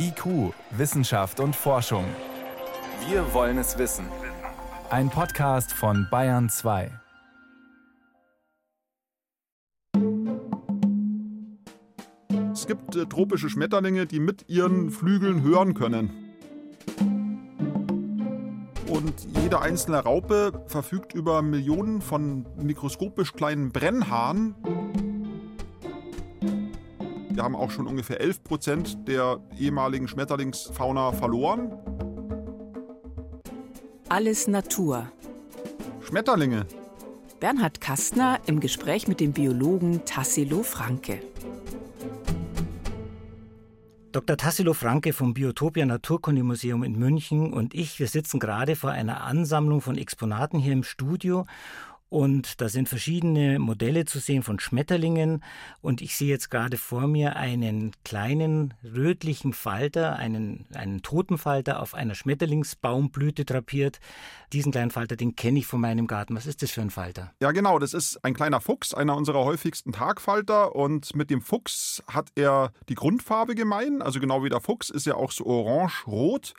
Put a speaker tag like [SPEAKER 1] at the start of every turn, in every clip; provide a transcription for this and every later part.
[SPEAKER 1] IQ, Wissenschaft und Forschung. Wir wollen es wissen. Ein Podcast von Bayern 2.
[SPEAKER 2] Es gibt äh, tropische Schmetterlinge, die mit ihren Flügeln hören können. Und jede einzelne Raupe verfügt über Millionen von mikroskopisch kleinen Brennhaaren. Wir haben auch schon ungefähr 11 Prozent der ehemaligen Schmetterlingsfauna verloren.
[SPEAKER 3] Alles Natur.
[SPEAKER 2] Schmetterlinge.
[SPEAKER 3] Bernhard Kastner im Gespräch mit dem Biologen Tassilo Franke.
[SPEAKER 4] Dr. Tassilo Franke vom Biotopia Naturkundemuseum in München und ich, wir sitzen gerade vor einer Ansammlung von Exponaten hier im Studio und da sind verschiedene Modelle zu sehen von Schmetterlingen. Und ich sehe jetzt gerade vor mir einen kleinen rötlichen Falter, einen, einen Totenfalter auf einer Schmetterlingsbaumblüte drapiert. Diesen kleinen Falter, den kenne ich von meinem Garten. Was ist das für ein Falter?
[SPEAKER 2] Ja, genau. Das ist ein kleiner Fuchs, einer unserer häufigsten Tagfalter. Und mit dem Fuchs hat er die Grundfarbe gemein. Also genau wie der Fuchs ist er auch so orange-rot.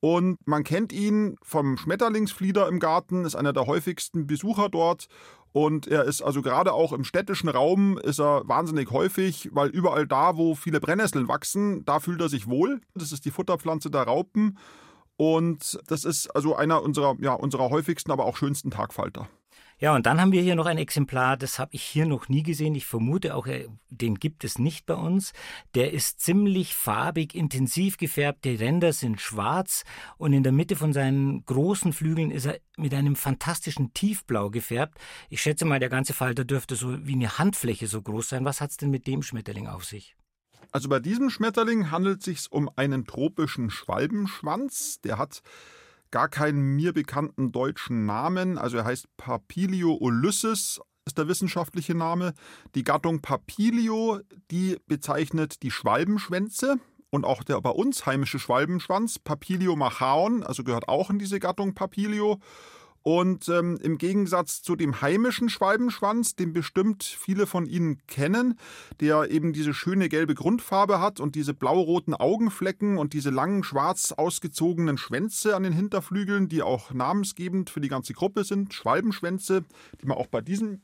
[SPEAKER 2] Und man kennt ihn vom Schmetterlingsflieder im Garten, ist einer der häufigsten Besucher dort. Und er ist also gerade auch im städtischen Raum ist er wahnsinnig häufig, weil überall da, wo viele Brennnesseln wachsen, da fühlt er sich wohl. Das ist die Futterpflanze der Raupen. Und das ist also einer unserer, ja, unserer häufigsten, aber auch schönsten Tagfalter.
[SPEAKER 4] Ja, und dann haben wir hier noch ein Exemplar, das habe ich hier noch nie gesehen. Ich vermute auch, äh, den gibt es nicht bei uns. Der ist ziemlich farbig, intensiv gefärbt. Die Ränder sind schwarz und in der Mitte von seinen großen Flügeln ist er mit einem fantastischen Tiefblau gefärbt. Ich schätze mal, der ganze Falter dürfte so wie eine Handfläche so groß sein. Was hat es denn mit dem Schmetterling auf sich?
[SPEAKER 2] Also bei diesem Schmetterling handelt es sich um einen tropischen Schwalbenschwanz. Der hat gar keinen mir bekannten deutschen Namen. Also er heißt Papilio ulysses ist der wissenschaftliche Name. Die Gattung Papilio, die bezeichnet die Schwalbenschwänze und auch der bei uns heimische Schwalbenschwanz, Papilio machaon, also gehört auch in diese Gattung Papilio. Und ähm, im Gegensatz zu dem heimischen Schwalbenschwanz, den bestimmt viele von Ihnen kennen, der eben diese schöne gelbe Grundfarbe hat und diese blau-roten Augenflecken und diese langen schwarz ausgezogenen Schwänze an den Hinterflügeln, die auch namensgebend für die ganze Gruppe sind, Schwalbenschwänze, die man auch bei diesem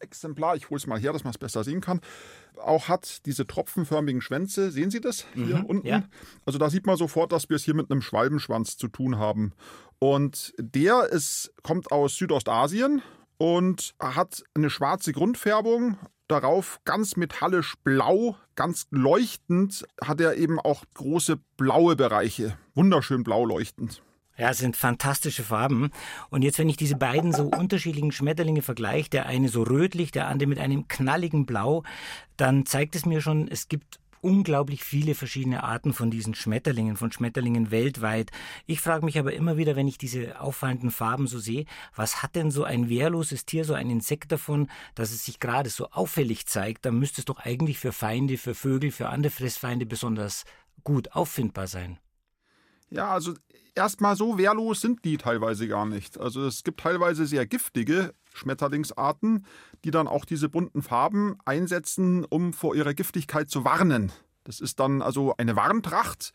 [SPEAKER 2] Exemplar, ich hole es mal her, dass man es besser sehen kann, auch hat diese tropfenförmigen Schwänze. Sehen Sie das hier mhm, unten? Ja. Also da sieht man sofort, dass wir es hier mit einem Schwalbenschwanz zu tun haben. Und der ist, kommt aus Südostasien und hat eine schwarze Grundfärbung. Darauf ganz metallisch blau, ganz leuchtend hat er eben auch große blaue Bereiche. Wunderschön blau leuchtend.
[SPEAKER 4] Ja, es sind fantastische Farben. Und jetzt, wenn ich diese beiden so unterschiedlichen Schmetterlinge vergleiche, der eine so rötlich, der andere mit einem knalligen Blau, dann zeigt es mir schon, es gibt unglaublich viele verschiedene Arten von diesen Schmetterlingen, von Schmetterlingen weltweit. Ich frage mich aber immer wieder, wenn ich diese auffallenden Farben so sehe, was hat denn so ein wehrloses Tier, so ein Insekt davon, dass es sich gerade so auffällig zeigt? Dann müsste es doch eigentlich für Feinde, für Vögel, für andere Fressfeinde besonders gut auffindbar sein.
[SPEAKER 2] Ja, also erstmal so wehrlos sind die teilweise gar nicht. Also es gibt teilweise sehr giftige Schmetterlingsarten, die dann auch diese bunten Farben einsetzen, um vor ihrer Giftigkeit zu warnen. Das ist dann also eine Warntracht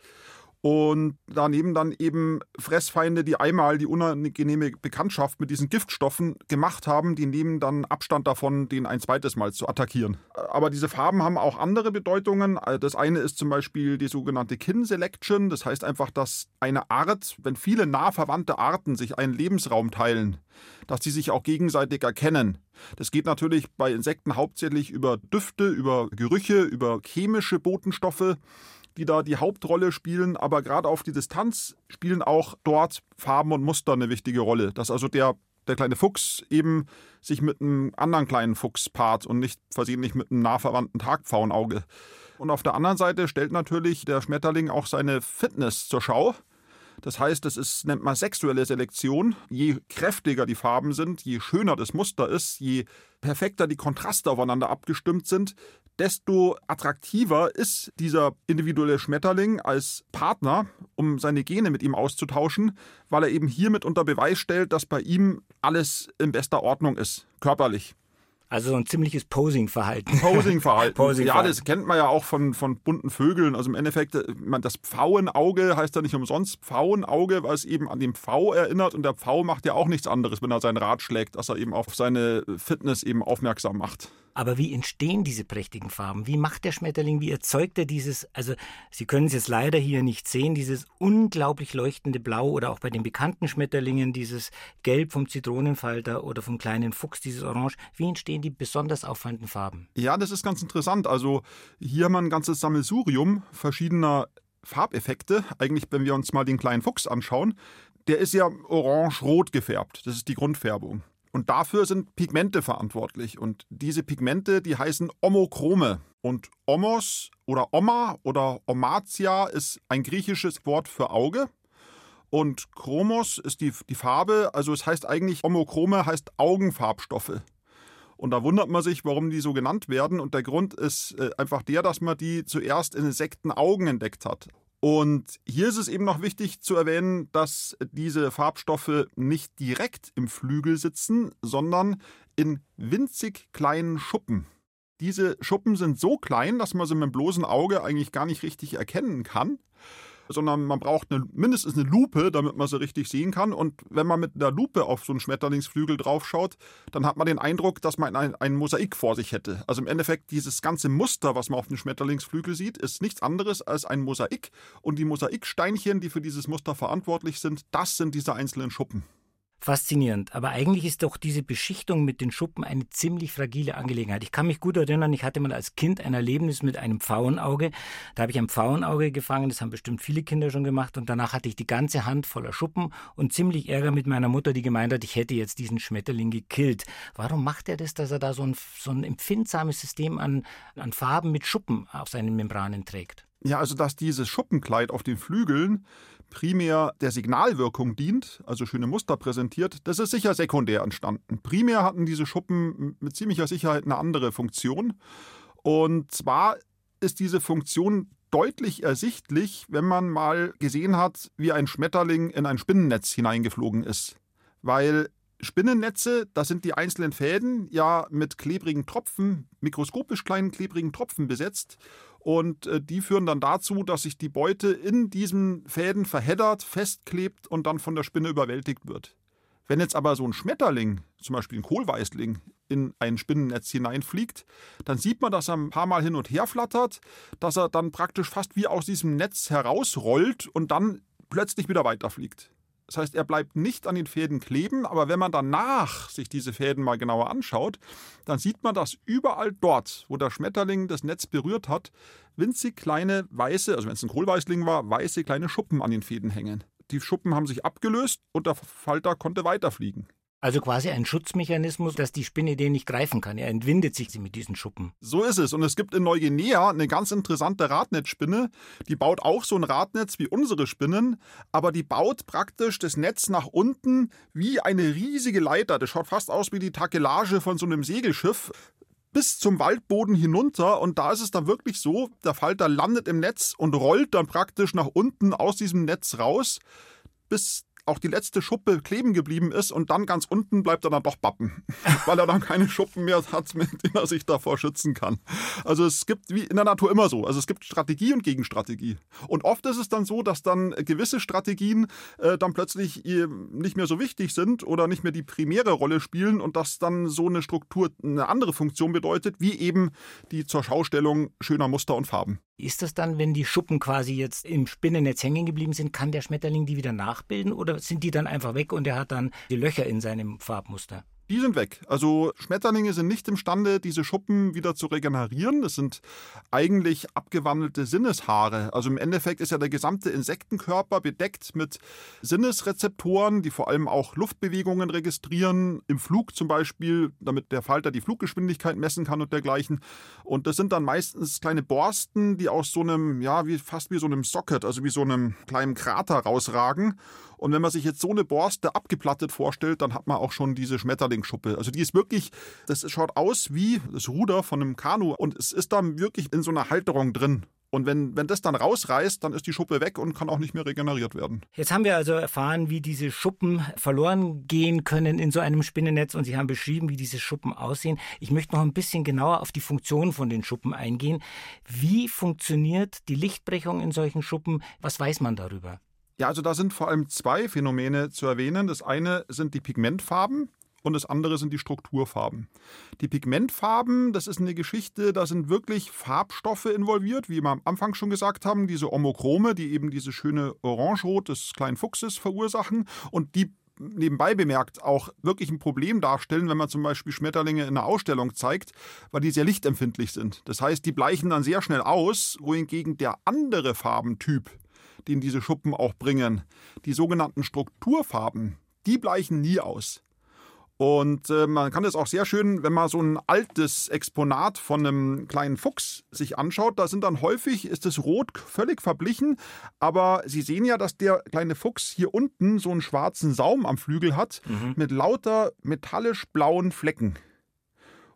[SPEAKER 2] und daneben dann eben Fressfeinde, die einmal die unangenehme Bekanntschaft mit diesen Giftstoffen gemacht haben, die nehmen dann Abstand davon, den ein zweites Mal zu attackieren. Aber diese Farben haben auch andere Bedeutungen. Das eine ist zum Beispiel die sogenannte Kin Selection. Das heißt einfach, dass eine Art, wenn viele nah verwandte Arten sich einen Lebensraum teilen, dass sie sich auch gegenseitig erkennen. Das geht natürlich bei Insekten hauptsächlich über Düfte, über Gerüche, über chemische Botenstoffe die da die Hauptrolle spielen, aber gerade auf die Distanz spielen auch dort Farben und Muster eine wichtige Rolle. Dass also der, der kleine Fuchs eben sich mit einem anderen kleinen Fuchs paart und nicht versehentlich mit einem nah verwandten Tagpfauenauge. Und auf der anderen Seite stellt natürlich der Schmetterling auch seine Fitness zur Schau. Das heißt, es ist, nennt man sexuelle Selektion. Je kräftiger die Farben sind, je schöner das Muster ist, je perfekter die Kontraste aufeinander abgestimmt sind, desto attraktiver ist dieser individuelle Schmetterling als Partner, um seine Gene mit ihm auszutauschen, weil er eben hiermit unter Beweis stellt, dass bei ihm alles in bester Ordnung ist, körperlich.
[SPEAKER 4] Also so ein ziemliches Posing-Verhalten.
[SPEAKER 2] Posing-Verhalten. Posing ja, das kennt man ja auch von, von bunten Vögeln. Also im Endeffekt, äh, das Pfauenauge heißt ja nicht umsonst Pfauenauge, weil es eben an den Pfau erinnert. Und der Pfau macht ja auch nichts anderes, wenn er sein Rad schlägt, dass er eben auf seine Fitness eben aufmerksam macht.
[SPEAKER 4] Aber wie entstehen diese prächtigen Farben? Wie macht der Schmetterling, wie erzeugt er dieses, also Sie können es jetzt leider hier nicht sehen, dieses unglaublich leuchtende Blau oder auch bei den bekannten Schmetterlingen dieses Gelb vom Zitronenfalter oder vom kleinen Fuchs, dieses Orange. Wie entstehen die besonders auffallenden Farben?
[SPEAKER 2] Ja, das ist ganz interessant. Also hier haben wir ein ganzes Sammelsurium verschiedener Farbeffekte. Eigentlich, wenn wir uns mal den kleinen Fuchs anschauen, der ist ja orange-rot gefärbt. Das ist die Grundfärbung. Und dafür sind Pigmente verantwortlich. Und diese Pigmente, die heißen Omochrome. Und Omos oder Oma oder Omatia ist ein griechisches Wort für Auge. Und Chromos ist die, die Farbe, also es heißt eigentlich, Omochrome heißt Augenfarbstoffe. Und da wundert man sich, warum die so genannt werden. Und der Grund ist äh, einfach der, dass man die zuerst in Insektenaugen entdeckt hat. Und hier ist es eben noch wichtig zu erwähnen, dass diese Farbstoffe nicht direkt im Flügel sitzen, sondern in winzig kleinen Schuppen. Diese Schuppen sind so klein, dass man sie mit dem bloßen Auge eigentlich gar nicht richtig erkennen kann sondern man braucht eine, mindestens eine Lupe, damit man sie richtig sehen kann. Und wenn man mit einer Lupe auf so einen Schmetterlingsflügel draufschaut, dann hat man den Eindruck, dass man ein, ein Mosaik vor sich hätte. Also im Endeffekt, dieses ganze Muster, was man auf dem Schmetterlingsflügel sieht, ist nichts anderes als ein Mosaik. Und die Mosaiksteinchen, die für dieses Muster verantwortlich sind, das sind diese einzelnen Schuppen.
[SPEAKER 4] Faszinierend. Aber eigentlich ist doch diese Beschichtung mit den Schuppen eine ziemlich fragile Angelegenheit. Ich kann mich gut erinnern, ich hatte mal als Kind ein Erlebnis mit einem Pfauenauge. Da habe ich ein Pfauenauge gefangen, das haben bestimmt viele Kinder schon gemacht. Und danach hatte ich die ganze Hand voller Schuppen und ziemlich Ärger mit meiner Mutter, die gemeint hat, ich hätte jetzt diesen Schmetterling gekillt. Warum macht er das, dass er da so ein, so ein empfindsames System an, an Farben mit Schuppen auf seinen Membranen trägt?
[SPEAKER 2] Ja, also dass dieses Schuppenkleid auf den Flügeln primär der Signalwirkung dient, also schöne Muster präsentiert, das ist sicher sekundär entstanden. Primär hatten diese Schuppen mit ziemlicher Sicherheit eine andere Funktion. Und zwar ist diese Funktion deutlich ersichtlich, wenn man mal gesehen hat, wie ein Schmetterling in ein Spinnennetz hineingeflogen ist. Weil Spinnennetze, das sind die einzelnen Fäden ja mit klebrigen Tropfen, mikroskopisch kleinen klebrigen Tropfen besetzt. Und äh, die führen dann dazu, dass sich die Beute in diesen Fäden verheddert, festklebt und dann von der Spinne überwältigt wird. Wenn jetzt aber so ein Schmetterling, zum Beispiel ein Kohlweißling, in ein Spinnennetz hineinfliegt, dann sieht man, dass er ein paar Mal hin und her flattert, dass er dann praktisch fast wie aus diesem Netz herausrollt und dann plötzlich wieder weiterfliegt. Das heißt, er bleibt nicht an den Fäden kleben, aber wenn man danach sich diese Fäden mal genauer anschaut, dann sieht man, dass überall dort, wo der Schmetterling das Netz berührt hat, winzig kleine weiße, also wenn es ein Kohlweißling war, weiße kleine Schuppen an den Fäden hängen. Die Schuppen haben sich abgelöst und der Falter konnte weiterfliegen.
[SPEAKER 4] Also quasi ein Schutzmechanismus, dass die Spinne den nicht greifen kann. Er entwindet sich mit diesen Schuppen.
[SPEAKER 2] So ist es. Und es gibt in Neuguinea eine ganz interessante Radnetzspinne. Die baut auch so ein Radnetz wie unsere Spinnen, aber die baut praktisch das Netz nach unten wie eine riesige Leiter. Das schaut fast aus wie die Takelage von so einem Segelschiff bis zum Waldboden hinunter und da ist es dann wirklich so, der Falter landet im Netz und rollt dann praktisch nach unten aus diesem Netz raus, bis auch die letzte Schuppe kleben geblieben ist und dann ganz unten bleibt er dann doch bappen, weil er dann keine Schuppen mehr hat, mit denen er sich davor schützen kann. Also es gibt wie in der Natur immer so, also es gibt Strategie und Gegenstrategie. Und oft ist es dann so, dass dann gewisse Strategien äh, dann plötzlich äh, nicht mehr so wichtig sind oder nicht mehr die primäre Rolle spielen und dass dann so eine Struktur eine andere Funktion bedeutet, wie eben die zur Schaustellung schöner Muster und Farben.
[SPEAKER 4] Ist das dann, wenn die Schuppen quasi jetzt im Spinnennetz hängen geblieben sind, kann der Schmetterling die wieder nachbilden oder sind die dann einfach weg und er hat dann die Löcher in seinem Farbmuster?
[SPEAKER 2] Die sind weg. Also Schmetterlinge sind nicht imstande, diese Schuppen wieder zu regenerieren. Das sind eigentlich abgewandelte Sinneshaare. Also im Endeffekt ist ja der gesamte Insektenkörper bedeckt mit Sinnesrezeptoren, die vor allem auch Luftbewegungen registrieren. Im Flug zum Beispiel, damit der Falter die Fluggeschwindigkeit messen kann und dergleichen. Und das sind dann meistens kleine Borsten, die aus so einem, ja, wie, fast wie so einem Socket, also wie so einem kleinen Krater rausragen. Und wenn man sich jetzt so eine Borste abgeplattet vorstellt, dann hat man auch schon diese Schmetterlingsschuppe. Also die ist wirklich, das schaut aus wie das Ruder von einem Kanu und es ist dann wirklich in so einer Halterung drin. Und wenn, wenn das dann rausreißt, dann ist die Schuppe weg und kann auch nicht mehr regeneriert werden.
[SPEAKER 4] Jetzt haben wir also erfahren, wie diese Schuppen verloren gehen können in so einem Spinnennetz und Sie haben beschrieben, wie diese Schuppen aussehen. Ich möchte noch ein bisschen genauer auf die Funktion von den Schuppen eingehen. Wie funktioniert die Lichtbrechung in solchen Schuppen? Was weiß man darüber?
[SPEAKER 2] Ja, also da sind vor allem zwei Phänomene zu erwähnen. Das eine sind die Pigmentfarben und das andere sind die Strukturfarben. Die Pigmentfarben, das ist eine Geschichte, da sind wirklich Farbstoffe involviert, wie wir am Anfang schon gesagt haben, diese Omochrome, die eben diese schöne Orangerot des kleinen Fuchses verursachen und die nebenbei bemerkt auch wirklich ein Problem darstellen, wenn man zum Beispiel Schmetterlinge in einer Ausstellung zeigt, weil die sehr lichtempfindlich sind. Das heißt, die bleichen dann sehr schnell aus, wohingegen der andere Farbentyp, den diese Schuppen auch bringen, die sogenannten Strukturfarben, die bleichen nie aus. Und äh, man kann das auch sehr schön, wenn man so ein altes Exponat von einem kleinen Fuchs sich anschaut, da sind dann häufig, ist das Rot völlig verblichen, aber Sie sehen ja, dass der kleine Fuchs hier unten so einen schwarzen Saum am Flügel hat mhm. mit lauter metallisch blauen Flecken.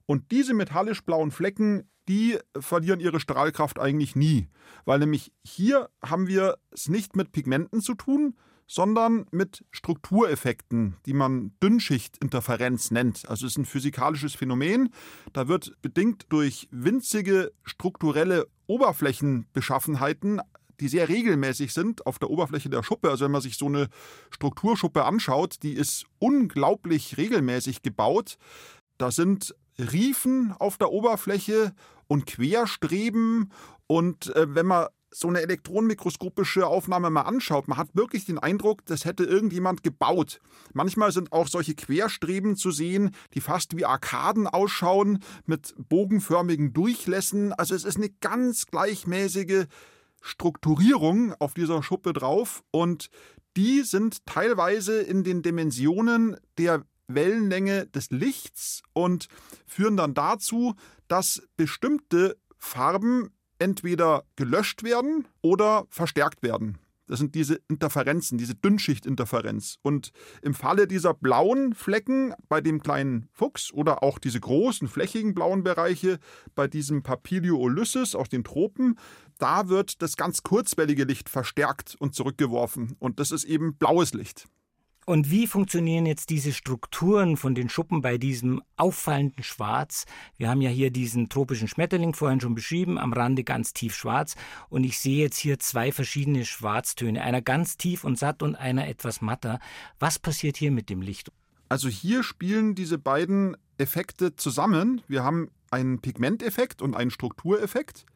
[SPEAKER 2] Und diese metallisch blauen Flecken, die verlieren ihre Strahlkraft eigentlich nie, weil nämlich hier haben wir es nicht mit Pigmenten zu tun, sondern mit Struktureffekten, die man Dünnschichtinterferenz nennt. Also es ist ein physikalisches Phänomen. Da wird bedingt durch winzige strukturelle Oberflächenbeschaffenheiten die sehr regelmäßig sind auf der Oberfläche der Schuppe. Also wenn man sich so eine Strukturschuppe anschaut, die ist unglaublich regelmäßig gebaut. Da sind Riefen auf der Oberfläche und Querstreben. Und äh, wenn man so eine elektronenmikroskopische Aufnahme mal anschaut, man hat wirklich den Eindruck, das hätte irgendjemand gebaut. Manchmal sind auch solche Querstreben zu sehen, die fast wie Arkaden ausschauen, mit bogenförmigen Durchlässen. Also es ist eine ganz gleichmäßige Strukturierung auf dieser Schuppe drauf und die sind teilweise in den Dimensionen der Wellenlänge des Lichts und führen dann dazu, dass bestimmte Farben entweder gelöscht werden oder verstärkt werden. Das sind diese Interferenzen, diese Dünnschichtinterferenz. Und im Falle dieser blauen Flecken bei dem kleinen Fuchs oder auch diese großen flächigen blauen Bereiche bei diesem Papilio ulysses aus den Tropen, da wird das ganz kurzwellige Licht verstärkt und zurückgeworfen. Und das ist eben blaues Licht.
[SPEAKER 4] Und wie funktionieren jetzt diese Strukturen von den Schuppen bei diesem auffallenden Schwarz? Wir haben ja hier diesen tropischen Schmetterling vorhin schon beschrieben, am Rande ganz tief schwarz. Und ich sehe jetzt hier zwei verschiedene Schwarztöne, einer ganz tief und satt und einer etwas matter. Was passiert hier mit dem Licht?
[SPEAKER 2] Also hier spielen diese beiden Effekte zusammen. Wir haben einen Pigmenteffekt und einen Struktureffekt.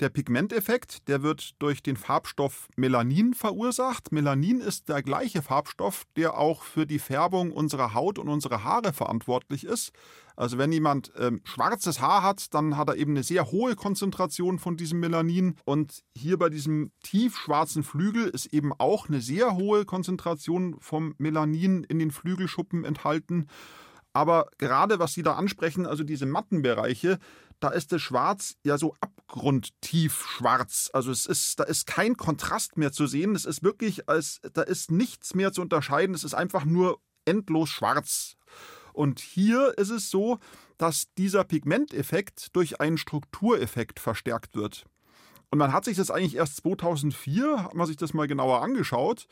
[SPEAKER 2] Der Pigmenteffekt, der wird durch den Farbstoff Melanin verursacht. Melanin ist der gleiche Farbstoff, der auch für die Färbung unserer Haut und unserer Haare verantwortlich ist. Also wenn jemand ähm, schwarzes Haar hat, dann hat er eben eine sehr hohe Konzentration von diesem Melanin. Und hier bei diesem tiefschwarzen Flügel ist eben auch eine sehr hohe Konzentration vom Melanin in den Flügelschuppen enthalten. Aber gerade was Sie da ansprechen, also diese matten Bereiche, da ist das Schwarz ja so abgrundtief schwarz. Also es ist, da ist kein Kontrast mehr zu sehen. Es ist wirklich, als, da ist nichts mehr zu unterscheiden. Es ist einfach nur endlos schwarz. Und hier ist es so, dass dieser Pigmenteffekt durch einen Struktureffekt verstärkt wird. Und man hat sich das eigentlich erst 2004, hat man sich das mal genauer angeschaut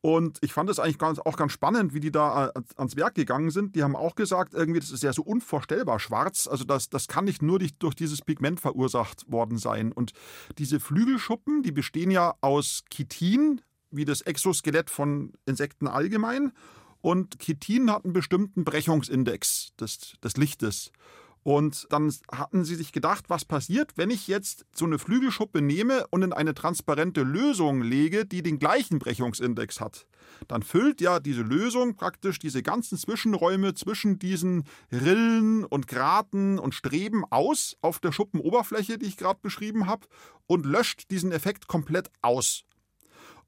[SPEAKER 2] und ich fand es eigentlich ganz, auch ganz spannend, wie die da äh, ans Werk gegangen sind. Die haben auch gesagt, irgendwie, das ist ja so unvorstellbar schwarz. Also das, das kann nicht nur durch dieses Pigment verursacht worden sein. Und diese Flügelschuppen, die bestehen ja aus Chitin, wie das Exoskelett von Insekten allgemein. Und Chitin hat einen bestimmten Brechungsindex des, des Lichtes. Und dann hatten sie sich gedacht, was passiert, wenn ich jetzt so eine Flügelschuppe nehme und in eine transparente Lösung lege, die den gleichen Brechungsindex hat. Dann füllt ja diese Lösung praktisch diese ganzen Zwischenräume zwischen diesen Rillen und Graten und Streben aus auf der Schuppenoberfläche, die ich gerade beschrieben habe, und löscht diesen Effekt komplett aus.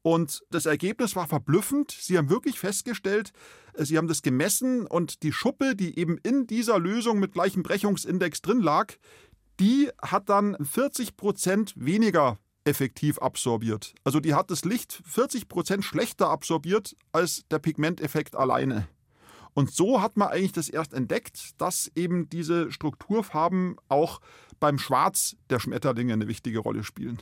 [SPEAKER 2] Und das Ergebnis war verblüffend. Sie haben wirklich festgestellt, äh, sie haben das gemessen und die Schuppe, die eben in dieser Lösung mit gleichem Brechungsindex drin lag, die hat dann 40 Prozent weniger effektiv absorbiert. Also die hat das Licht 40 Prozent schlechter absorbiert als der Pigmenteffekt alleine. Und so hat man eigentlich das erst entdeckt, dass eben diese Strukturfarben auch beim Schwarz der Schmetterlinge eine wichtige Rolle spielen.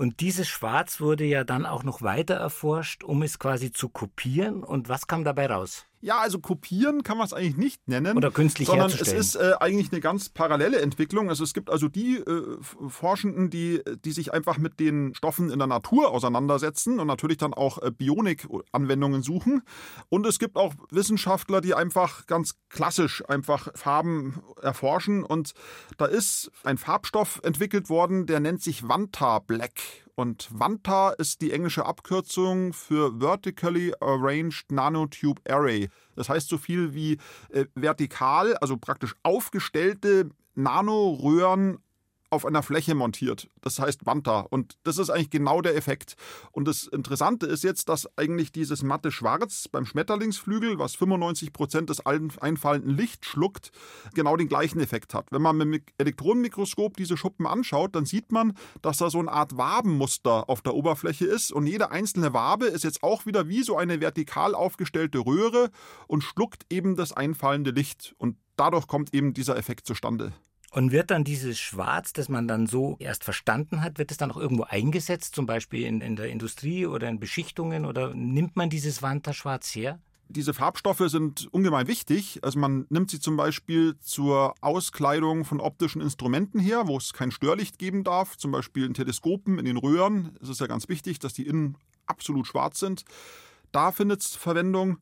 [SPEAKER 4] Und dieses Schwarz wurde ja dann auch noch weiter erforscht, um es quasi zu kopieren. Und was kam dabei raus?
[SPEAKER 2] Ja, also kopieren kann man es eigentlich nicht nennen.
[SPEAKER 4] Oder künstlich
[SPEAKER 2] sondern
[SPEAKER 4] herzustellen.
[SPEAKER 2] es ist äh, eigentlich eine ganz parallele Entwicklung. Also es gibt also die äh, Forschenden, die, die sich einfach mit den Stoffen in der Natur auseinandersetzen und natürlich dann auch äh, Bionik-Anwendungen suchen. Und es gibt auch Wissenschaftler, die einfach ganz klassisch einfach Farben erforschen. Und da ist ein Farbstoff entwickelt worden, der nennt sich Vanta Black. Und Vanta ist die englische Abkürzung für Vertically Arranged Nanotube Array. Das heißt so viel wie äh, vertikal, also praktisch aufgestellte Nanoröhren auf einer Fläche montiert. Das heißt Wanta. Und das ist eigentlich genau der Effekt. Und das Interessante ist jetzt, dass eigentlich dieses matte Schwarz beim Schmetterlingsflügel, was 95 Prozent des einfallenden Lichts schluckt, genau den gleichen Effekt hat. Wenn man mit dem Elektronenmikroskop diese Schuppen anschaut, dann sieht man, dass da so eine Art Wabenmuster auf der Oberfläche ist. Und jede einzelne Wabe ist jetzt auch wieder wie so eine vertikal aufgestellte Röhre und schluckt eben das einfallende Licht. Und dadurch kommt eben dieser Effekt zustande.
[SPEAKER 4] Und wird dann dieses Schwarz, das man dann so erst verstanden hat, wird es dann auch irgendwo eingesetzt, zum Beispiel in, in der Industrie oder in Beschichtungen? Oder nimmt man dieses Wanta-Schwarz her?
[SPEAKER 2] diese Farbstoffe sind ungemein wichtig. Also man nimmt sie zum Beispiel zur Auskleidung von optischen Instrumenten her, wo es kein Störlicht geben darf, zum Beispiel in Teleskopen, in den Röhren. Es ist ja ganz wichtig, dass die innen absolut schwarz sind. Da findet es Verwendung.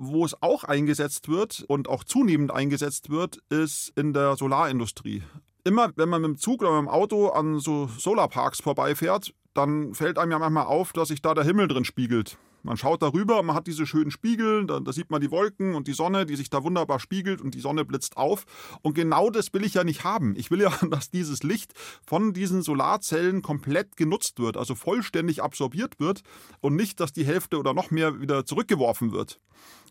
[SPEAKER 2] Wo es auch eingesetzt wird und auch zunehmend eingesetzt wird, ist in der Solarindustrie. Immer wenn man mit dem Zug oder mit dem Auto an so Solarparks vorbeifährt, dann fällt einem ja manchmal auf, dass sich da der Himmel drin spiegelt. Man schaut darüber, man hat diese schönen Spiegel, da, da, sieht man die Wolken und die Sonne, die sich da wunderbar spiegelt und die Sonne blitzt auf. Und genau das will ich ja nicht haben. Ich will ja, dass dieses Licht von diesen Solarzellen komplett genutzt wird, also vollständig absorbiert wird und nicht, dass die Hälfte oder noch mehr wieder zurückgeworfen wird.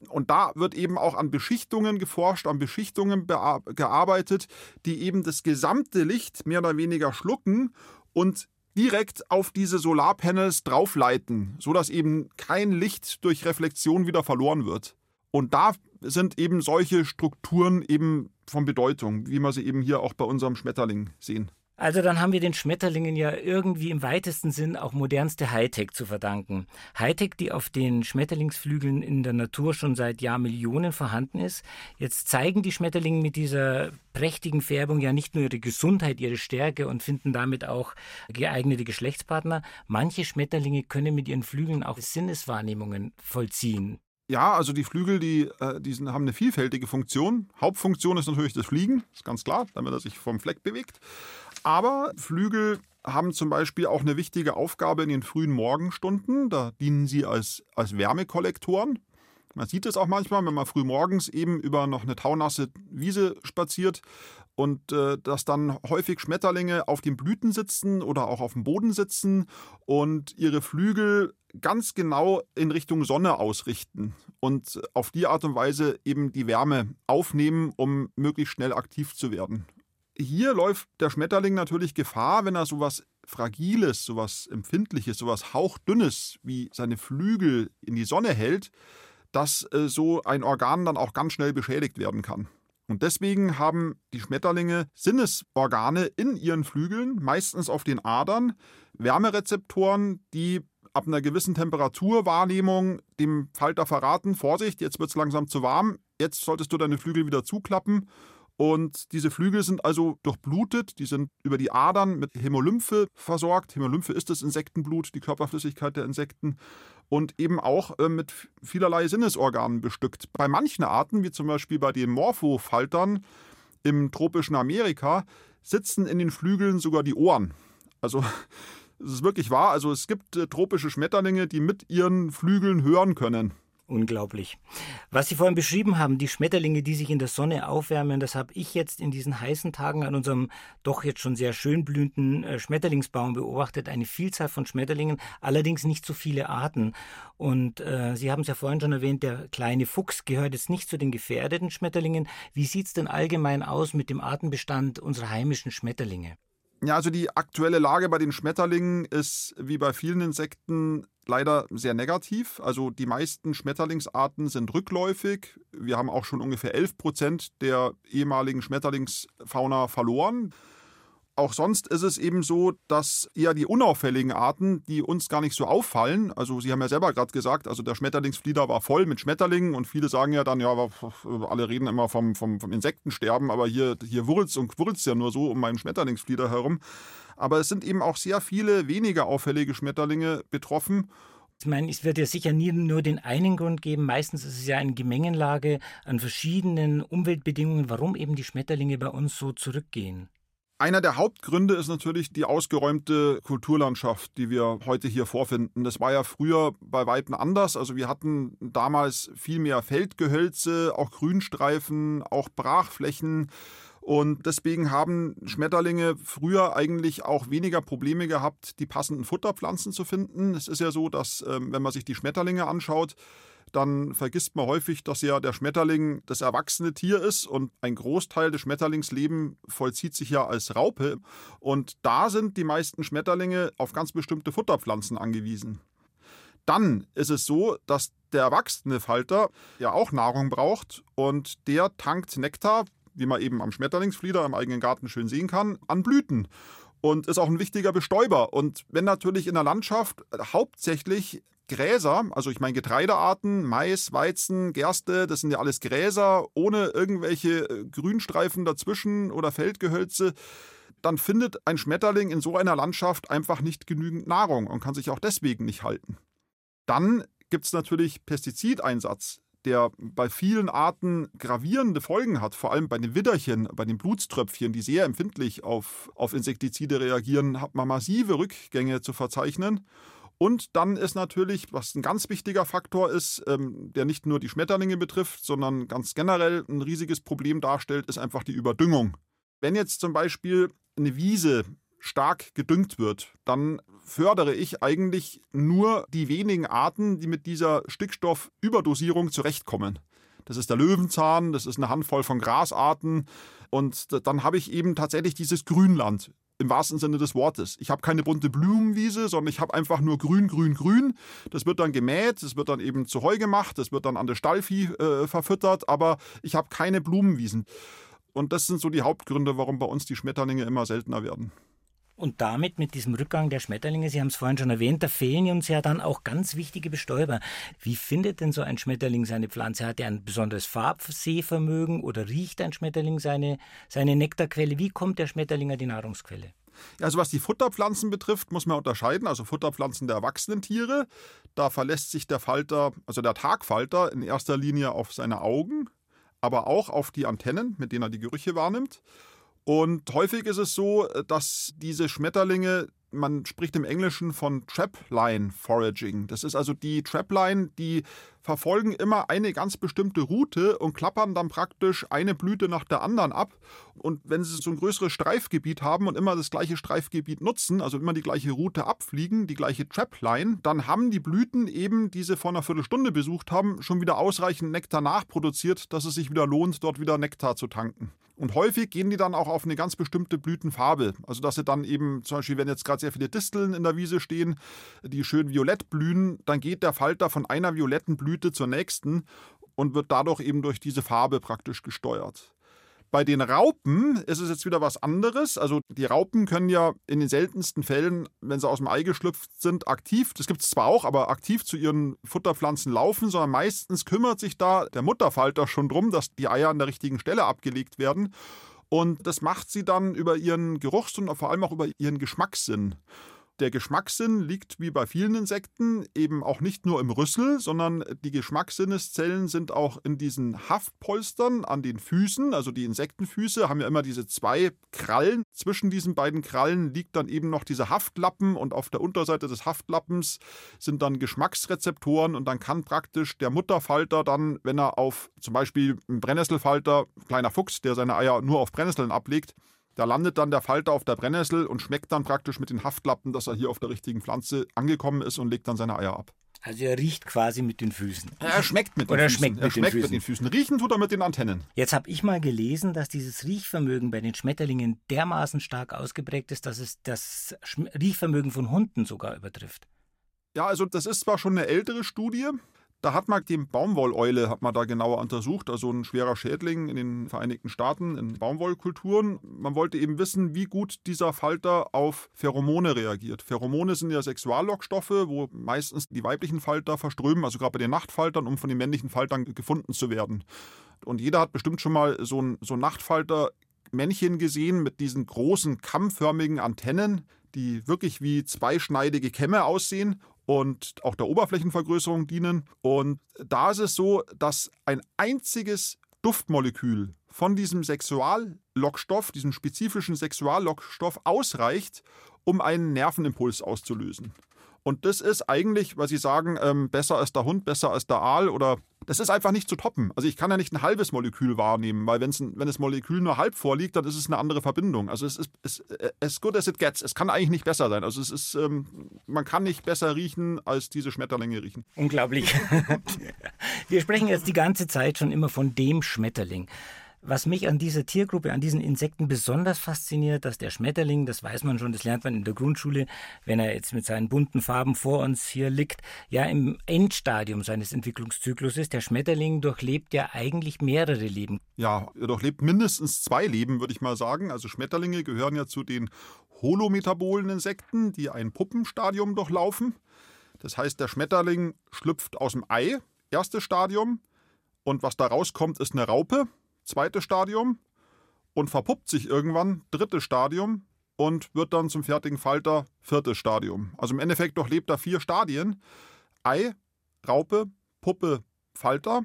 [SPEAKER 2] Und da wird eben auch an Beschichtungen geforscht, an Beschichtungen gearbeitet, die eben das gesamte Licht mehr oder weniger schlucken und direkt auf diese Solarpanels draufleiten, sodass eben kein Licht durch Reflexion wieder verloren wird. Und da sind eben solche Strukturen eben von Bedeutung, wie wir sie eben hier auch bei unserem Schmetterling sehen.
[SPEAKER 4] Also dann haben wir den Schmetterlingen ja irgendwie im weitesten Sinn auch modernste Hightech zu verdanken. Hightech, die auf den Schmetterlingsflügeln in der Natur schon seit Jahrmillionen vorhanden ist. Jetzt zeigen die Schmetterlinge mit dieser prächtigen Färbung ja nicht nur ihre Gesundheit, ihre Stärke und finden damit auch geeignete Geschlechtspartner. Manche Schmetterlinge können mit ihren Flügeln auch Sinneswahrnehmungen vollziehen.
[SPEAKER 2] Ja, also die Flügel, die, äh, die haben eine vielfältige Funktion. Hauptfunktion ist natürlich das Fliegen, ist ganz klar, damit er sich vom Fleck bewegt. Aber Flügel haben zum Beispiel auch eine wichtige Aufgabe in den frühen Morgenstunden. Da dienen sie als, als Wärmekollektoren. Man sieht es auch manchmal, wenn man früh morgens eben über noch eine taunasse Wiese spaziert und äh, dass dann häufig Schmetterlinge auf den Blüten sitzen oder auch auf dem Boden sitzen und ihre Flügel ganz genau in Richtung Sonne ausrichten und auf die Art und Weise eben die Wärme aufnehmen, um möglichst schnell aktiv zu werden hier läuft der Schmetterling natürlich Gefahr, wenn er sowas Fragiles, sowas Empfindliches, sowas Hauchdünnes wie seine Flügel in die Sonne hält, dass äh, so ein Organ dann auch ganz schnell beschädigt werden kann. Und deswegen haben die Schmetterlinge Sinnesorgane in ihren Flügeln, meistens auf den Adern, Wärmerezeptoren, die ab einer gewissen Temperaturwahrnehmung dem Falter verraten, Vorsicht, jetzt wird es langsam zu warm, jetzt solltest du deine Flügel wieder zuklappen und diese Flügel sind also durchblutet, die sind über die Adern mit Hämolymphe versorgt. Hämolymphe ist das Insektenblut, die Körperflüssigkeit der Insekten. Und eben auch äh, mit vielerlei Sinnesorganen bestückt. Bei manchen Arten, wie zum Beispiel bei den Morphofaltern im tropischen Amerika, sitzen in den Flügeln sogar die Ohren. Also es ist wirklich wahr. Also es gibt äh, tropische Schmetterlinge, die mit ihren Flügeln hören können.
[SPEAKER 4] Unglaublich. Was Sie vorhin beschrieben haben, die Schmetterlinge, die sich in der Sonne aufwärmen, das habe ich jetzt in diesen heißen Tagen an unserem doch jetzt schon sehr schön blühenden äh, Schmetterlingsbaum beobachtet. Eine Vielzahl von Schmetterlingen, allerdings nicht so viele Arten. Und äh, Sie haben es ja vorhin schon erwähnt, der kleine Fuchs gehört jetzt nicht zu den gefährdeten Schmetterlingen. Wie sieht es denn allgemein aus mit dem Artenbestand unserer heimischen Schmetterlinge?
[SPEAKER 2] Ja, also die aktuelle Lage bei den Schmetterlingen ist wie bei vielen Insekten leider sehr negativ. Also die meisten Schmetterlingsarten sind rückläufig. Wir haben auch schon ungefähr 11 Prozent der ehemaligen Schmetterlingsfauna verloren. Auch sonst ist es eben so, dass eher die unauffälligen Arten, die uns gar nicht so auffallen, also Sie haben ja selber gerade gesagt, also der Schmetterlingsflieder war voll mit Schmetterlingen und viele sagen ja dann, ja, alle reden immer vom, vom, vom Insektensterben, aber hier, hier wurzelt's und wurzelt's ja nur so um meinen Schmetterlingsflieder herum. Aber es sind eben auch sehr viele weniger auffällige Schmetterlinge betroffen.
[SPEAKER 4] Ich meine, es wird ja sicher nie nur den einen Grund geben. Meistens ist es ja eine Gemengenlage an verschiedenen Umweltbedingungen, warum eben die Schmetterlinge bei uns so zurückgehen.
[SPEAKER 2] Einer der Hauptgründe ist natürlich die ausgeräumte Kulturlandschaft, die wir heute hier vorfinden. Das war ja früher bei Weitem anders. Also wir hatten damals viel mehr Feldgehölze, auch Grünstreifen, auch Brachflächen. Und deswegen haben Schmetterlinge früher eigentlich auch weniger Probleme gehabt, die passenden Futterpflanzen zu finden. Es ist ja so, dass ähm, wenn man sich die Schmetterlinge anschaut, dann vergisst man häufig, dass ja der Schmetterling das erwachsene Tier ist und ein Großteil des Schmetterlingslebens vollzieht sich ja als Raupe. Und da sind die meisten Schmetterlinge auf ganz bestimmte Futterpflanzen angewiesen. Dann ist es so, dass der erwachsene Falter ja auch Nahrung braucht und der tankt Nektar wie man eben am Schmetterlingsflieder im eigenen Garten schön sehen kann, an Blüten und ist auch ein wichtiger Bestäuber. Und wenn natürlich in der Landschaft hauptsächlich Gräser, also ich meine Getreidearten, Mais, Weizen, Gerste, das sind ja alles Gräser ohne irgendwelche äh, Grünstreifen dazwischen oder Feldgehölze, dann findet ein Schmetterling in so einer Landschaft einfach nicht genügend Nahrung und kann sich auch deswegen nicht halten. Dann gibt es natürlich Pestizideinsatz der bei vielen Arten gravierende Folgen hat, vor allem bei den Widderchen, bei den Blutströpfchen, die sehr empfindlich auf, auf Insektizide reagieren, hat man massive Rückgänge zu verzeichnen. Und dann ist natürlich, was ein ganz wichtiger Faktor ist, ähm, der nicht nur die Schmetterlinge betrifft, sondern ganz generell ein riesiges Problem darstellt, ist einfach die Überdüngung. Wenn jetzt zum Beispiel eine Wiese stark gedüngt wird, dann fördere ich eigentlich nur die wenigen Arten, die mit dieser Stickstoffüberdosierung zurechtkommen. Das ist der Löwenzahn, das ist eine Handvoll von Grasarten und dann habe ich eben tatsächlich dieses Grünland im wahrsten Sinne des Wortes. Ich habe keine bunte Blumenwiese, sondern ich habe einfach nur grün, grün, grün. Das wird dann gemäht, das wird dann eben zu Heu gemacht, das wird dann an das Stallvieh äh, verfüttert, aber ich habe keine Blumenwiesen. Und das sind so die Hauptgründe, warum bei uns die Schmetterlinge immer seltener werden.
[SPEAKER 4] Und damit, mit diesem Rückgang der Schmetterlinge, Sie haben es vorhin schon erwähnt, da fehlen uns ja dann auch ganz wichtige Bestäuber. Wie findet denn so ein Schmetterling seine Pflanze? Hat er ein besonderes Farbsehvermögen oder riecht ein Schmetterling seine, seine Nektarquelle? Wie kommt der Schmetterling an die Nahrungsquelle?
[SPEAKER 2] Also was die Futterpflanzen betrifft, muss man unterscheiden. Also Futterpflanzen der erwachsenen Tiere. Da verlässt sich der Falter, also der Tagfalter, in erster Linie auf seine Augen, aber auch auf die Antennen, mit denen er die Gerüche wahrnimmt. Und häufig ist es so, dass diese Schmetterlinge man spricht im Englischen von Trapline Foraging. Das ist also die Trapline, die verfolgen immer eine ganz bestimmte Route und klappern dann praktisch eine Blüte nach der anderen ab. Und wenn sie so ein größeres Streifgebiet haben und immer das gleiche Streifgebiet nutzen, also immer die gleiche Route abfliegen, die gleiche Trapline, dann haben die Blüten eben, die sie vor einer Viertelstunde besucht haben, schon wieder ausreichend Nektar nachproduziert, dass es sich wieder lohnt, dort wieder Nektar zu tanken. Und häufig gehen die dann auch auf eine ganz bestimmte Blütenfarbe. Also dass sie dann eben, zum Beispiel, wenn jetzt gerade sehr viele Disteln in der Wiese stehen, die schön violett blühen, dann geht der Falter von einer violetten Blüte zur nächsten und wird dadurch eben durch diese Farbe praktisch gesteuert. Bei den Raupen ist es jetzt wieder was anderes. Also die Raupen können ja in den seltensten Fällen, wenn sie aus dem Ei geschlüpft sind, aktiv, das gibt es zwar auch, aber aktiv zu ihren Futterpflanzen laufen, sondern meistens kümmert sich da der Mutterfalter schon drum, dass die Eier an der richtigen Stelle abgelegt werden. Und das macht sie dann über ihren Geruchs- und vor allem auch über ihren Geschmackssinn. Der Geschmackssinn liegt wie bei vielen Insekten eben auch nicht nur im Rüssel, sondern die Geschmackssinneszellen sind auch in diesen Haftpolstern an den Füßen. Also die Insektenfüße haben ja immer diese zwei Krallen. Zwischen diesen beiden Krallen liegt dann eben noch dieser Haftlappen und auf der Unterseite des Haftlappens sind dann Geschmacksrezeptoren und dann kann praktisch der Mutterfalter dann, wenn er auf zum Beispiel einen Brennnesselfalter, kleiner Fuchs, der seine Eier nur auf Brennnesseln ablegt, da landet dann der Falter auf der Brennnessel und schmeckt dann praktisch mit den Haftlappen, dass er hier auf der richtigen Pflanze angekommen ist und legt dann seine Eier ab.
[SPEAKER 4] Also er riecht quasi mit den Füßen.
[SPEAKER 2] Er schmeckt mit den
[SPEAKER 4] Oder
[SPEAKER 2] Füßen.
[SPEAKER 4] schmeckt mit
[SPEAKER 2] er
[SPEAKER 4] den
[SPEAKER 2] schmeckt
[SPEAKER 4] Füßen.
[SPEAKER 2] mit den Füßen. Riechen tut er mit den Antennen.
[SPEAKER 4] Jetzt habe ich mal gelesen, dass dieses Riechvermögen bei den Schmetterlingen dermaßen stark ausgeprägt ist, dass es das Riechvermögen von Hunden sogar übertrifft.
[SPEAKER 2] Ja, also das ist zwar schon eine ältere Studie, Da hat man die Baumwolleule hat man da genauer untersucht, also ein schwerer Schädling in den Vereinigten Staaten in Baumwollkulturen. Man wollte eben wissen, wie gut dieser Falter auf Pheromone reagiert. Pheromone sind ja Sexuallockstoffe, wo meistens die weiblichen Falter verströmen, also gerade bei den Nachtfaltern, um von den männlichen Faltern gefunden zu werden. Und jeder hat bestimmt schon mal so ein, so Nachtfalter Männchen gesehen mit diesen großen kammförmigen Antennen, die wirklich wie zweischneidige Kämme aussehen und auch der Oberflächenvergrößerung dienen. Und da ist es so, dass ein einziges Duftmolekül von diesem Sexuallockstoff, diesem spezifischen Sexuallockstoff ausreicht, um einen Nervenimpuls auszulösen. Und das ist eigentlich, weil Sie sagen, ähm, besser als der Hund, besser als der Aal oder das ist einfach nicht zu toppen. Also ich kann ja nicht ein halbes Molekül wahrnehmen, weil wenn's, wenn das Molekül nur halb vorliegt, dann ist es eine andere Verbindung. Also es ist es, as good as it gets. Es kann eigentlich nicht besser sein. Also es ist, ähm, man kann nicht besser riechen, als diese Schmetterlinge riechen.
[SPEAKER 4] Unglaublich. Wir sprechen jetzt die ganze Zeit schon immer von dem Schmetterling. Was mich an dieser Tiergruppe, an diesen Insekten besonders fasziniert, dass der Schmetterling, das weiß man schon, das lernt man in der Grundschule, wenn er jetzt mit seinen bunten Farben vor uns hier liegt, ja im Endstadium seines Entwicklungszyklus ist. Der Schmetterling durchlebt ja eigentlich mehrere Leben.
[SPEAKER 2] Ja, er durchlebt mindestens zwei Leben, würde ich mal sagen. Also Schmetterlinge gehören ja zu den holometabolen Insekten, die ein Puppenstadium durchlaufen. Das heißt, der Schmetterling schlüpft aus dem Ei, erstes Stadium, und was da rauskommt, ist eine Raupe zweites Stadium und verpuppt sich irgendwann, drittes Stadium und wird dann zum fertigen Falter, viertes Stadium. Also im Endeffekt durchlebt er vier Stadien. Ei, Raupe, Puppe, Falter.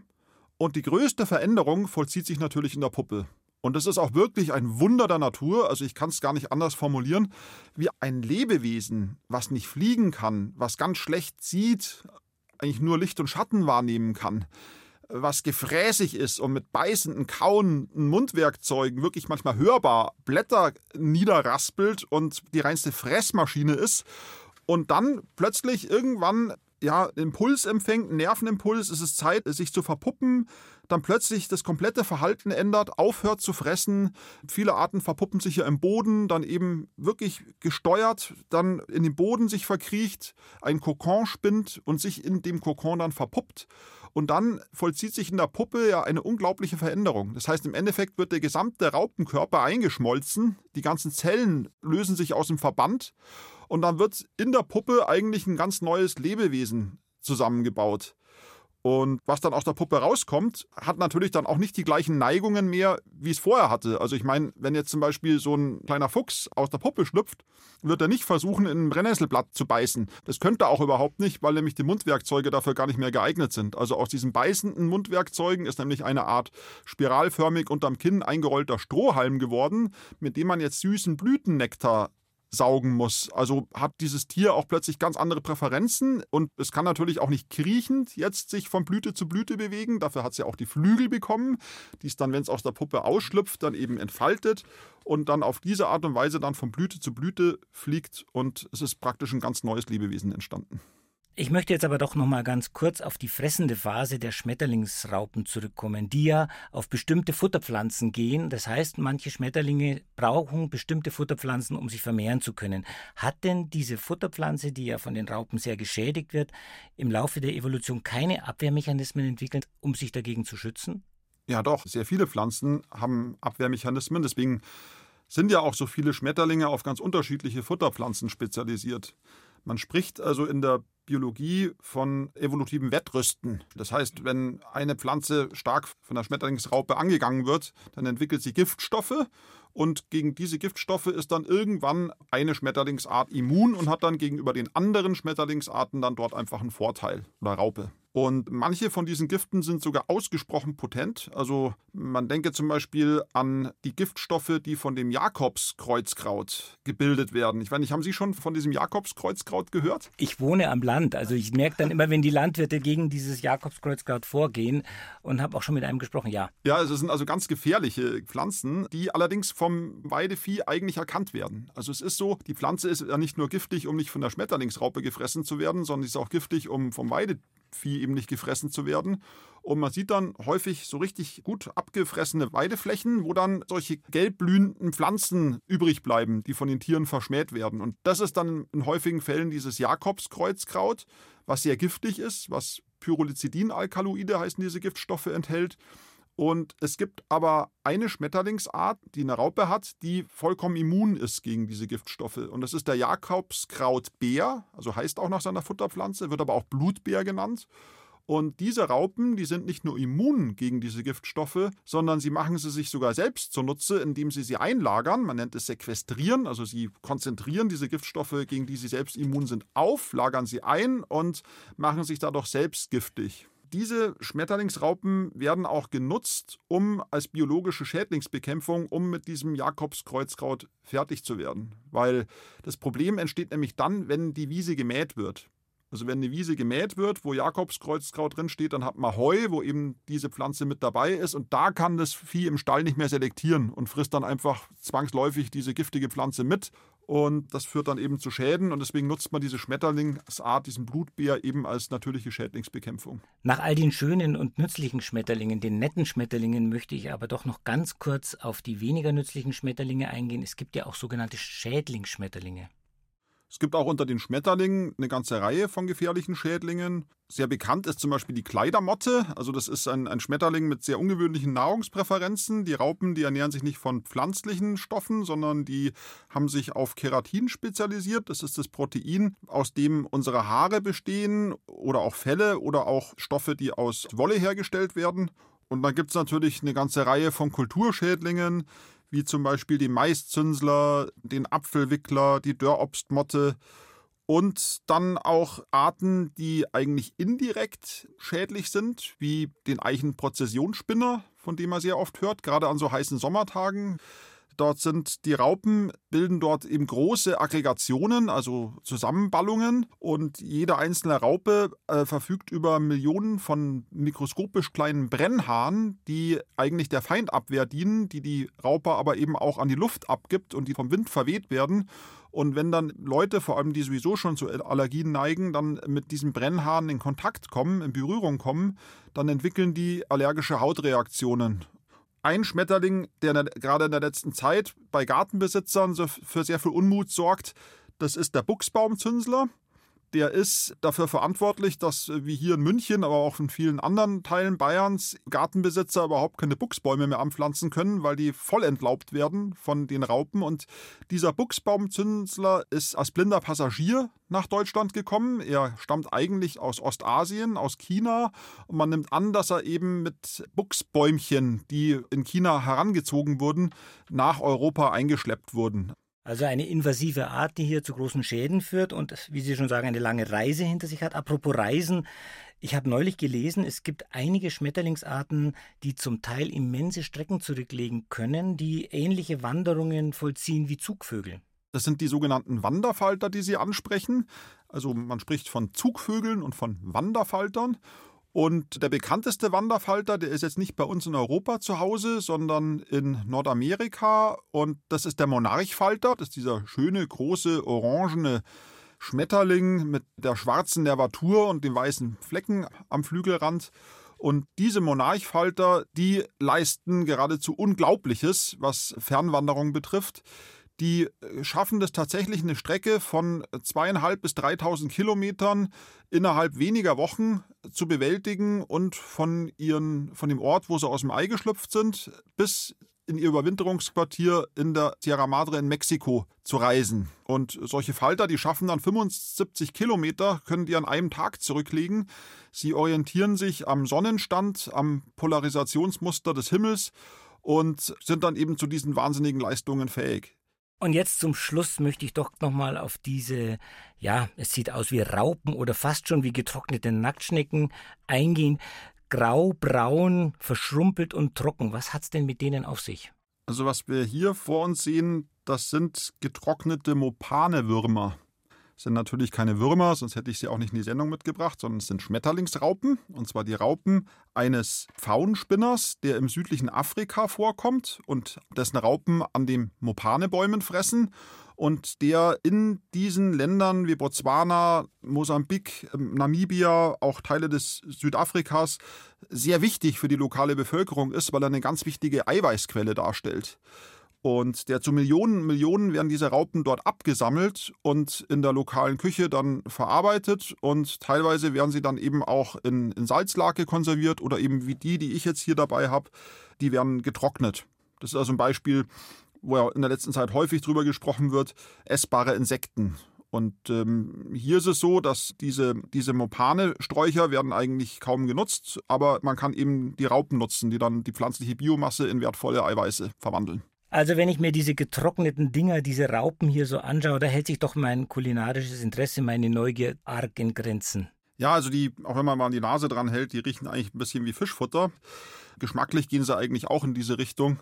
[SPEAKER 2] Und die größte Veränderung vollzieht sich natürlich in der Puppe. Und das ist auch wirklich ein Wunder der Natur, also ich kann es gar nicht anders formulieren, wie ein Lebewesen, was nicht fliegen kann, was ganz schlecht sieht, eigentlich nur Licht und Schatten wahrnehmen kann, was gefräßig ist und mit beißenden, kauenden Mundwerkzeugen wirklich manchmal hörbar Blätter niederraspelt und die reinste Fressmaschine ist und dann plötzlich irgendwann ja, Impuls empfängt, einen Nervenimpuls, es ist Zeit, sich zu verpuppen, dann plötzlich das komplette Verhalten ändert, aufhört zu fressen. Viele Arten verpuppen sich ja im Boden, dann eben wirklich gesteuert, dann in den Boden sich verkriecht, ein Kokon spinnt und sich in dem Kokon dann verpuppt. Und dann vollzieht sich in der Puppe ja eine unglaubliche Veränderung. Das heißt, im Endeffekt wird der gesamte Raupenkörper eingeschmolzen, die ganzen Zellen lösen sich aus dem Verband und dann wird in der Puppe eigentlich ein ganz neues Lebewesen zusammengebaut. Und was dann aus der Puppe rauskommt, hat natürlich dann auch nicht die gleichen Neigungen mehr, wie es vorher hatte. Also ich meine, wenn jetzt zum Beispiel so ein kleiner Fuchs aus der Puppe schlüpft, wird er nicht versuchen, in ein Brennnesselblatt zu beißen. Das könnte er auch überhaupt nicht, weil nämlich die Mundwerkzeuge dafür gar nicht mehr geeignet sind. Also aus diesen beißenden Mundwerkzeugen ist nämlich eine Art spiralförmig unterm Kinn eingerollter Strohhalm geworden, mit dem man jetzt süßen Blütennektar saugen muss. Also hat dieses Tier auch plötzlich ganz andere Präferenzen und es kann natürlich auch nicht kriechend jetzt sich von Blüte zu Blüte bewegen. Dafür hat es ja auch die Flügel bekommen, die es dann, wenn es aus der Puppe ausschlüpft, dann eben entfaltet und dann auf diese Art und Weise dann von Blüte zu Blüte fliegt und es ist praktisch ein ganz neues Lebewesen entstanden.
[SPEAKER 4] Ich möchte jetzt aber doch noch mal ganz kurz auf die fressende Phase der Schmetterlingsraupen zurückkommen, die ja auf bestimmte Futterpflanzen gehen. Das heißt, manche Schmetterlinge brauchen bestimmte Futterpflanzen, um sich vermehren zu können. Hat denn diese Futterpflanze, die ja von den Raupen sehr geschädigt wird, im Laufe der Evolution keine Abwehrmechanismen entwickelt, um sich dagegen zu schützen?
[SPEAKER 2] Ja, doch. Sehr viele Pflanzen haben Abwehrmechanismen. Deswegen sind ja auch so viele Schmetterlinge auf ganz unterschiedliche Futterpflanzen spezialisiert. Man spricht also in der Biologie von evolutiven Wettrüsten. Das heißt, wenn eine Pflanze stark von der Schmetterlingsraupe angegangen wird, dann entwickelt sie Giftstoffe und gegen diese Giftstoffe ist dann irgendwann eine Schmetterlingsart immun und hat dann gegenüber den anderen Schmetterlingsarten dann dort einfach einen Vorteil oder Raupe. Und manche von diesen Giften sind sogar ausgesprochen potent. Also man denke zum Beispiel an die Giftstoffe, die von dem Jakobskreuzkraut gebildet werden. Ich weiß nicht, haben Sie schon von diesem Jakobskreuzkraut gehört?
[SPEAKER 4] Ich wohne am Land. Also ich merke dann immer, wenn die Landwirte gegen dieses Jakobskreuzkraut vorgehen und habe auch schon mit einem gesprochen, ja.
[SPEAKER 2] Ja, es sind also ganz gefährliche Pflanzen, die allerdings vom Weidevieh eigentlich erkannt werden. Also es ist so, die Pflanze ist ja nicht nur giftig, um nicht von der Schmetterlingsraupe gefressen zu werden, sondern sie ist auch giftig, um vom Weidevieh Vieh eben nicht gefressen zu werden. Und man sieht dann häufig so richtig gut abgefressene Weideflächen, wo dann solche gelb blühenden Pflanzen übrig bleiben, die von den Tieren verschmäht werden. Und das ist dann in häufigen Fällen dieses Jakobskreuzkraut, was sehr giftig ist, was Pyrrolizidin-Alkaloide heißen diese Giftstoffe enthält. Und es gibt aber eine Schmetterlingsart, die eine Raupe hat, die vollkommen immun ist gegen diese Giftstoffe. Und das ist der Jakobskrautbär, also heißt auch nach seiner Futterpflanze, wird aber auch Blutbär genannt. Und diese Raupen, die sind nicht nur immun gegen diese Giftstoffe, sondern sie machen sie sich sogar selbst zunutze, indem sie sie einlagern. Man nennt es Sequestrieren, also sie konzentrieren diese Giftstoffe, gegen die sie selbst immun sind, auf, lagern sie ein und machen sich dadurch selbst giftig diese Schmetterlingsraupen werden auch genutzt, um als biologische Schädlingsbekämpfung, um mit diesem Jakobskreuzkraut fertig zu werden. Weil das Problem entsteht nämlich dann, wenn die Wiese gemäht wird. Also wenn eine Wiese gemäht wird, wo Jakobskreuzkraut drin steht, dann hat man Heu, wo eben diese Pflanze mit dabei ist und da kann das Vieh im Stall nicht mehr selektieren und frisst dann einfach zwangsläufig diese giftige Pflanze mit und das führt dann eben zu Schäden und deswegen nutzt man diese Schmetterlingsart, diesen Blutbär eben als natürliche Schädlingsbekämpfung.
[SPEAKER 4] Nach all den schönen und nützlichen Schmetterlingen, den netten Schmetterlingen, möchte ich aber doch noch ganz kurz auf die weniger nützlichen Schmetterlinge eingehen. Es gibt ja auch sogenannte Schädlingsschmetterlinge.
[SPEAKER 2] Es gibt auch unter den Schmetterlingen eine ganze Reihe von gefährlichen Schädlingen. Sehr bekannt ist zum Beispiel die Kleidermotte. Also das ist ein, ein, Schmetterling mit sehr ungewöhnlichen Nahrungspräferenzen. Die Raupen, die ernähren sich nicht von pflanzlichen Stoffen, sondern die haben sich auf Keratin spezialisiert. Das ist das Protein, aus dem unsere Haare bestehen oder auch Felle oder auch Stoffe, die aus Wolle hergestellt werden. Und dann gibt es natürlich eine ganze Reihe von Kulturschädlingen, wie zum Beispiel die Maiszünsler, den Apfelwickler, die Dörrobstmotte und dann auch Arten, die eigentlich indirekt schädlich sind, wie den Eichenprozessionsspinner, von dem man sehr oft hört, gerade an so heißen Sommertagen. Dort sind die Raupen, bilden dort eben große Aggregationen, also Zusammenballungen. Und jede einzelne Raupe äh, verfügt über Millionen von mikroskopisch kleinen Brennhaaren, die eigentlich der Feindabwehr dienen, die die Raupe aber eben auch an die Luft abgibt und die vom Wind verweht werden. Und wenn dann Leute, vor allem die sowieso schon zu Allergien neigen, dann mit diesen Brennhaaren in Kontakt kommen, in Berührung kommen, dann entwickeln die allergische Hautreaktionen ein Schmetterling, der gerade in der letzten Zeit bei Gartenbesitzern für sehr viel Unmut sorgt, das ist der Buchsbaumzünsler. Der ist dafür verantwortlich, dass wie hier in München, aber auch in vielen anderen Teilen Bayerns Gartenbesitzer überhaupt keine Buchsbäume mehr anpflanzen können, weil die voll entlaubt werden von den Raupen. Und dieser Buchsbaumzünsler ist als blinder Passagier nach Deutschland gekommen. Er stammt eigentlich aus Ostasien, aus China. Und man nimmt an, dass er eben mit Buchsbäumchen, die in China herangezogen wurden, nach Europa eingeschleppt wurden.
[SPEAKER 4] Also eine invasive Art, die hier zu großen Schäden führt und, wie Sie schon sagen, eine lange Reise hinter sich hat. Apropos Reisen, ich habe neulich gelesen, es gibt einige Schmetterlingsarten, die zum Teil immense Strecken zurücklegen können, die ähnliche Wanderungen vollziehen wie Zugvögel.
[SPEAKER 2] Das sind die sogenannten Wanderfalter, die Sie ansprechen. Also man spricht von Zugvögeln und von Wanderfaltern. Und der bekannteste Wanderfalter, der ist jetzt nicht bei uns in Europa zu Hause, sondern in Nordamerika. Und das ist der Monarchfalter. Das ist dieser schöne, große, orangene Schmetterling mit der schwarzen Nervatur und den weißen Flecken am Flügelrand. Und diese Monarchfalter, die leisten geradezu Unglaubliches, was Fernwanderung betrifft die äh, schaffen das tatsächlich eine Strecke von zweieinhalb bis 3000 Kilometern innerhalb weniger Wochen zu bewältigen und von, ihren, von dem Ort, wo sie aus dem Ei geschlüpft sind, bis in ihr Überwinterungsquartier in der Sierra Madre in Mexiko zu reisen. Und solche Falter, die schaffen dann 75 Kilometer, können die an einem Tag zurücklegen. Sie orientieren sich am Sonnenstand, am Polarisationsmuster des Himmels und sind dann eben zu diesen wahnsinnigen Leistungen fähig.
[SPEAKER 4] Und jetzt zum Schluss möchte ich doch nochmal auf diese, ja, es sieht aus wie Raupen oder fast schon wie getrocknete Nacktschnecken eingehen. Grau, braun, verschrumpelt und trocken. Was hat's denn mit denen auf sich?
[SPEAKER 2] Also was wir hier vor uns sehen, das sind getrocknete Mopanewürmer sind natürlich keine Würmer, sonst hätte ich sie auch nicht in die Sendung mitgebracht, sondern es sind Schmetterlingsraupen. Und zwar die Raupen eines Pfauenspinners, der im südlichen Afrika vorkommt und dessen Raupen an den Mopanebäumen fressen und der in diesen Ländern wie Botswana, Mosambik, ähm, Namibia, auch Teile des Südafrikas sehr wichtig für die lokale Bevölkerung ist, weil er eine ganz wichtige Eiweißquelle darstellt. Und der zu Millionen, Millionen werden diese Raupen dort abgesammelt und in der lokalen Küche dann verarbeitet. Und teilweise werden sie dann eben auch in, in Salzlake konserviert oder eben wie die, die ich jetzt hier dabei habe, die werden getrocknet. Das ist also ein Beispiel, wo ja in der letzten Zeit häufig drüber gesprochen wird, essbare Insekten. Und ähm, hier ist es so, dass diese, diese Mopane-Sträucher werden eigentlich kaum genutzt, aber man kann eben die Raupen nutzen, die dann die pflanzliche Biomasse in wertvolle Eiweiße verwandeln.
[SPEAKER 4] Also wenn ich mir diese getrockneten Dinger, diese Raupen hier so anschaue, da hält sich doch mein kulinarisches Interesse, meine Neugier arg in Grenzen.
[SPEAKER 2] Ja, also die, auch wenn man mal die Nase dran hält, die riechen eigentlich ein bisschen wie Fischfutter. Geschmacklich gehen sie eigentlich auch in diese Richtung.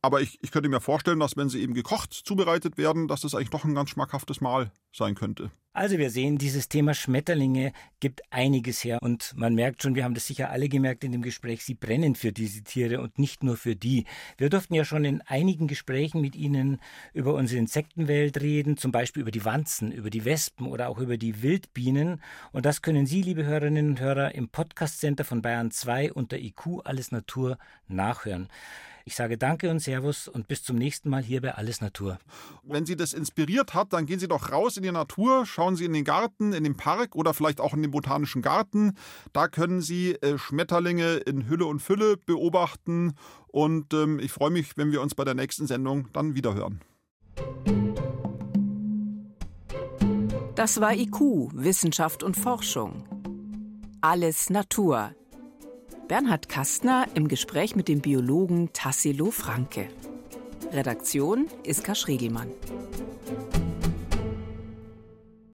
[SPEAKER 2] Aber ich, ich könnte mir vorstellen, dass wenn sie eben gekocht zubereitet werden, dass das eigentlich doch ein ganz schmackhaftes Mahl sein könnte.
[SPEAKER 4] Also wir sehen, dieses Thema Schmetterlinge gibt einiges her und man merkt schon, wir haben das sicher alle gemerkt in dem Gespräch, sie brennen für diese Tiere und nicht nur für die. Wir durften ja schon in einigen Gesprächen mit Ihnen über unsere Insektenwelt reden, zum Beispiel über die Wanzen, über die Wespen oder auch über die Wildbienen und das können Sie, liebe Hörerinnen und Hörer, im Podcast Center von Bayern 2 unter IQ Alles Natur nachhören. Ich sage Danke und Servus und bis zum nächsten Mal hier bei Alles Natur.
[SPEAKER 2] Wenn Sie das inspiriert hat, dann gehen Sie doch raus in die Natur, schauen Sie in den Garten, in den Park oder vielleicht auch in den Botanischen Garten. Da können Sie äh, Schmetterlinge in Hülle und Fülle beobachten und ähm, ich freue mich, wenn wir uns bei der nächsten Sendung dann wiederhören.
[SPEAKER 3] Das war IQ, Wissenschaft und Forschung. Alles Natur Bernhard Kastner im Gespräch mit dem Biologen Tassilo Franke. Redaktion Iska Schregelmann.